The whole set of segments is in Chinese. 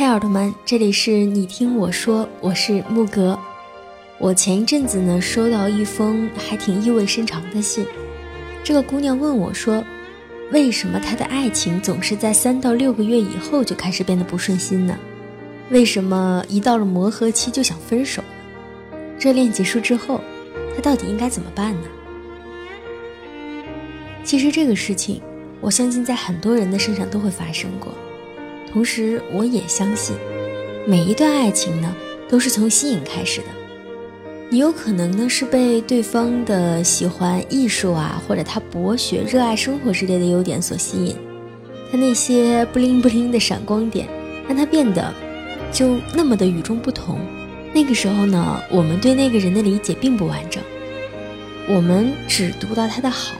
嗨，耳朵们，这里是你听我说，我是木格。我前一阵子呢，收到一封还挺意味深长的信。这个姑娘问我说：“为什么她的爱情总是在三到六个月以后就开始变得不顺心呢？为什么一到了磨合期就想分手？热恋结束之后，她到底应该怎么办呢？”其实这个事情，我相信在很多人的身上都会发生过。同时，我也相信，每一段爱情呢，都是从吸引开始的。你有可能呢是被对方的喜欢艺术啊，或者他博学、热爱生活之类的优点所吸引，他那些不灵不灵的闪光点，让他变得就那么的与众不同。那个时候呢，我们对那个人的理解并不完整，我们只读到他的好，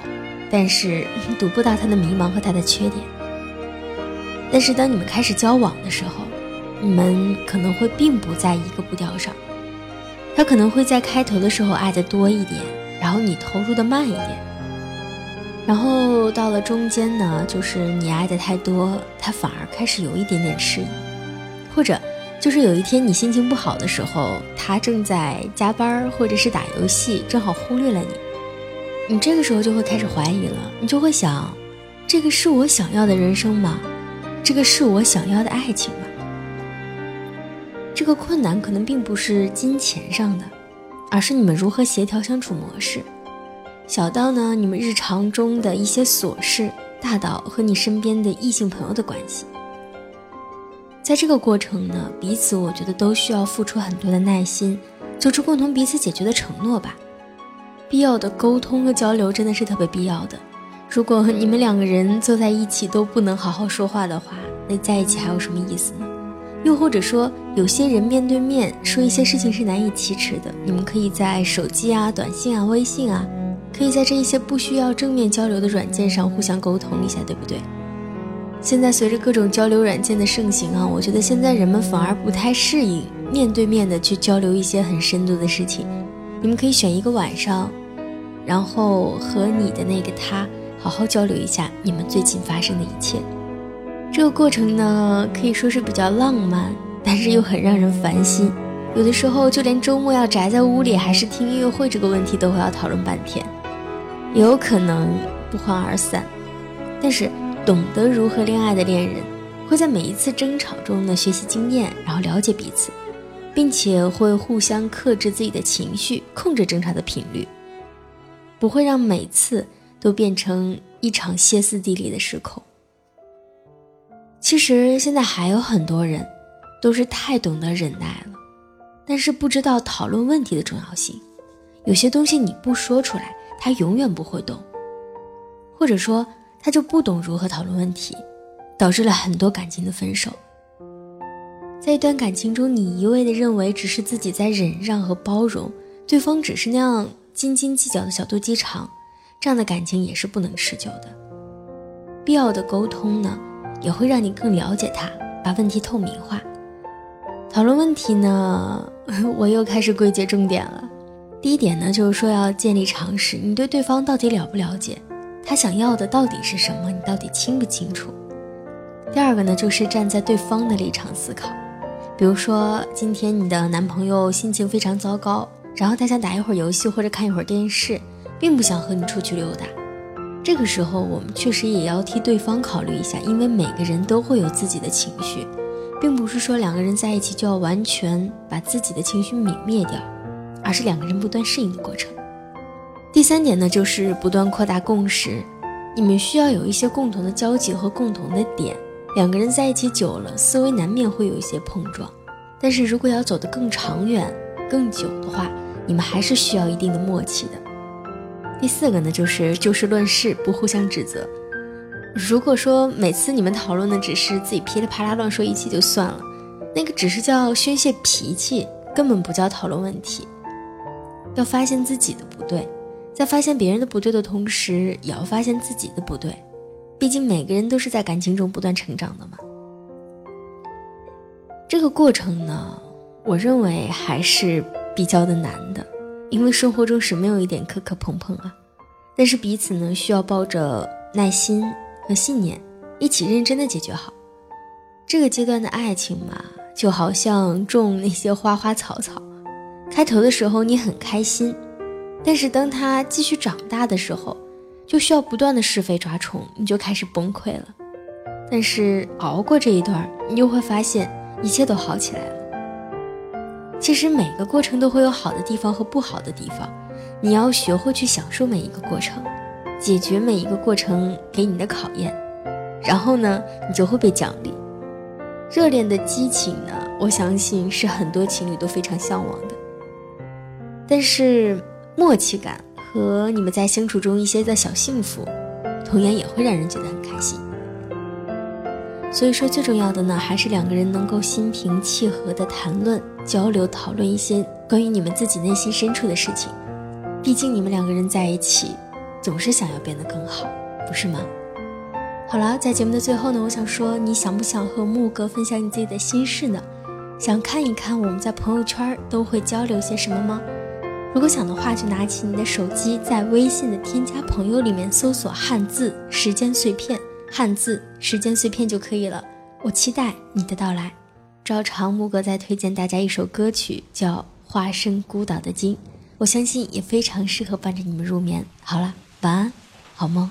但是 读不到他的迷茫和他的缺点。但是当你们开始交往的时候，你们可能会并不在一个步调上。他可能会在开头的时候爱的多一点，然后你投入的慢一点，然后到了中间呢，就是你爱的太多，他反而开始有一点点迟疑，或者就是有一天你心情不好的时候，他正在加班或者是打游戏，正好忽略了你，你这个时候就会开始怀疑了，你就会想，这个是我想要的人生吗？这个是我想要的爱情吗？这个困难可能并不是金钱上的，而是你们如何协调相处模式。小到呢，你们日常中的一些琐事；大到和你身边的异性朋友的关系。在这个过程呢，彼此我觉得都需要付出很多的耐心，做出共同彼此解决的承诺吧。必要的沟通和交流真的是特别必要的。如果你们两个人坐在一起都不能好好说话的话，那在一起还有什么意思呢？又或者说，有些人面对面说一些事情是难以启齿的，你们可以在手机啊、短信啊、微信啊，可以在这一些不需要正面交流的软件上互相沟通一下，对不对？现在随着各种交流软件的盛行啊，我觉得现在人们反而不太适应面对面的去交流一些很深度的事情。你们可以选一个晚上，然后和你的那个他好好交流一下你们最近发生的一切。这个过程呢，可以说是比较浪漫，但是又很让人烦心。有的时候，就连周末要宅在屋里还是听音乐会这个问题，都会要讨论半天。也有可能不欢而散。但是，懂得如何恋爱的恋人，会在每一次争吵中呢学习经验，然后了解彼此，并且会互相克制自己的情绪，控制争吵的频率，不会让每次都变成一场歇斯底里的失控。其实现在还有很多人，都是太懂得忍耐了，但是不知道讨论问题的重要性。有些东西你不说出来，他永远不会懂，或者说他就不懂如何讨论问题，导致了很多感情的分手。在一段感情中，你一味的认为只是自己在忍让和包容，对方只是那样斤斤计较的小肚鸡肠，这样的感情也是不能持久的。必要的沟通呢？也会让你更了解他，把问题透明化。讨论问题呢，我又开始归结重点了。第一点呢，就是说要建立常识，你对对方到底了不了解，他想要的到底是什么，你到底清不清楚？第二个呢，就是站在对方的立场思考。比如说，今天你的男朋友心情非常糟糕，然后他想打一会儿游戏或者看一会儿电视，并不想和你出去溜达。这个时候，我们确实也要替对方考虑一下，因为每个人都会有自己的情绪，并不是说两个人在一起就要完全把自己的情绪泯灭掉，而是两个人不断适应的过程。第三点呢，就是不断扩大共识，你们需要有一些共同的交集和共同的点。两个人在一起久了，思维难免会有一些碰撞，但是如果要走得更长远、更久的话，你们还是需要一定的默契的。第四个呢，就是就事论事，不互相指责。如果说每次你们讨论的只是自己噼里啪啦乱说一气就算了，那个只是叫宣泄脾气，根本不叫讨论问题。要发现自己的不对，在发现别人的不对的同时，也要发现自己的不对。毕竟每个人都是在感情中不断成长的嘛。这个过程呢，我认为还是比较的难的。因为生活中是没有一点磕磕碰碰啊，但是彼此呢需要抱着耐心和信念，一起认真的解决好。这个阶段的爱情嘛，就好像种那些花花草草，开头的时候你很开心，但是当它继续长大的时候，就需要不断的是非抓虫，你就开始崩溃了。但是熬过这一段，你就会发现一切都好起来了。其实每个过程都会有好的地方和不好的地方，你要学会去享受每一个过程，解决每一个过程给你的考验，然后呢，你就会被奖励。热恋的激情呢，我相信是很多情侣都非常向往的。但是默契感和你们在相处中一些的小幸福，同样也会让人觉得很开心。所以说，最重要的呢，还是两个人能够心平气和的谈论、交流、讨论一些关于你们自己内心深处的事情。毕竟你们两个人在一起，总是想要变得更好，不是吗？好了，在节目的最后呢，我想说，你想不想和木哥分享你自己的心事呢？想看一看我们在朋友圈都会交流些什么吗？如果想的话，就拿起你的手机，在微信的添加朋友里面搜索汉字时间碎片。汉字时间碎片就可以了，我期待你的到来。照常木哥再推荐大家一首歌曲，叫《化身孤岛的鲸》，我相信也非常适合伴着你们入眠。好了，晚安，好梦。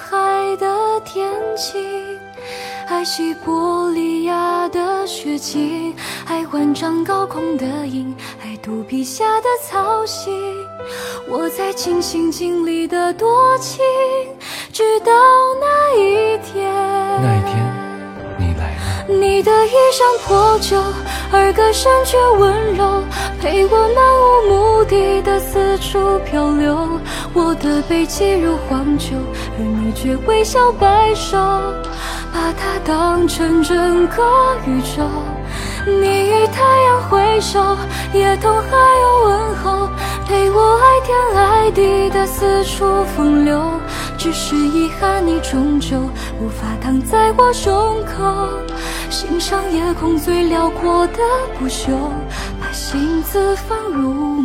海的天晴，爱西伯利亚的雪景，爱万丈高空的鹰，爱肚皮下的草心。我在尽心尽力的多情，直到那一天。那一天，你来了。你的衣衫破旧，而歌声却温柔。陪我漫无目的的四处漂流，我的背脊如黄酒，而你却微笑摆手，把它当成整个宇宙。你与太阳挥手，也同海鸥问候，陪我爱天爱地的四处风流。只是遗憾，你终究无法躺在我胸口，欣赏夜空最辽阔的不朽。心自放入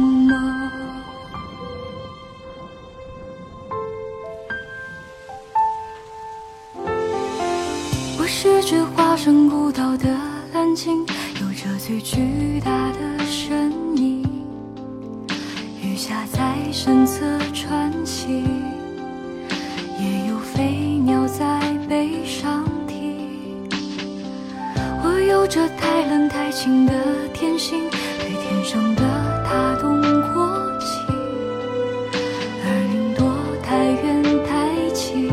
在背上停。我有着太冷太清的天性。对天上的他动过情，而云朵太远太轻，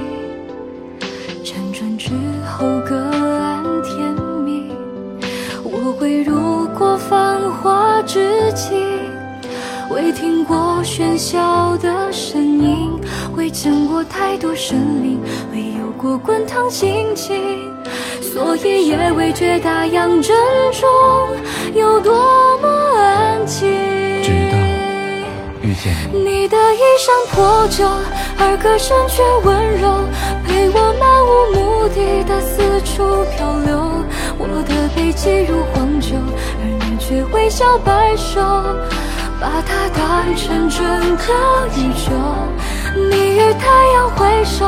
辗转之后各安天命。我未入过繁华之境，未听过喧嚣的声音，未见过太多生灵，未有过滚烫心情，所以也未觉大洋正中有多么安静。遇见。你的衣衫破旧，而歌声却温柔，陪我漫无目的的四处漂流。我的背脊如荒丘，而你却微笑摆手，把它当成整个宇宙。你与太阳挥手，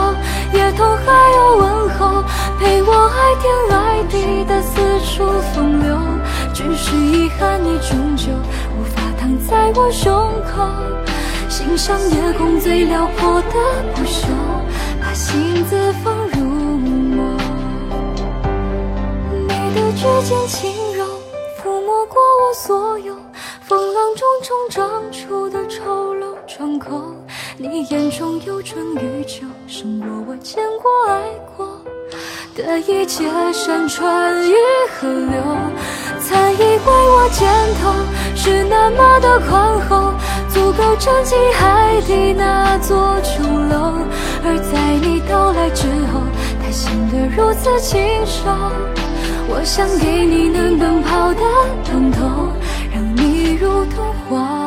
也同海鸥问候，陪我爱天爱地的四处风流。只是遗憾，你终究无法躺在我胸口。欣赏夜空最辽阔的不朽，把心字放入梦。你的指尖轻柔，抚摸过我所有风浪中冲撞出的丑陋。窗口，你眼中有春与秋，胜过我见过爱过的一切山川与河流。曾以为我肩头是那么的宽厚，足够撑起海底那座琼楼，而在你到来之后，它显得如此清瘦。我想给你能奔跑的通透，让你如同黄。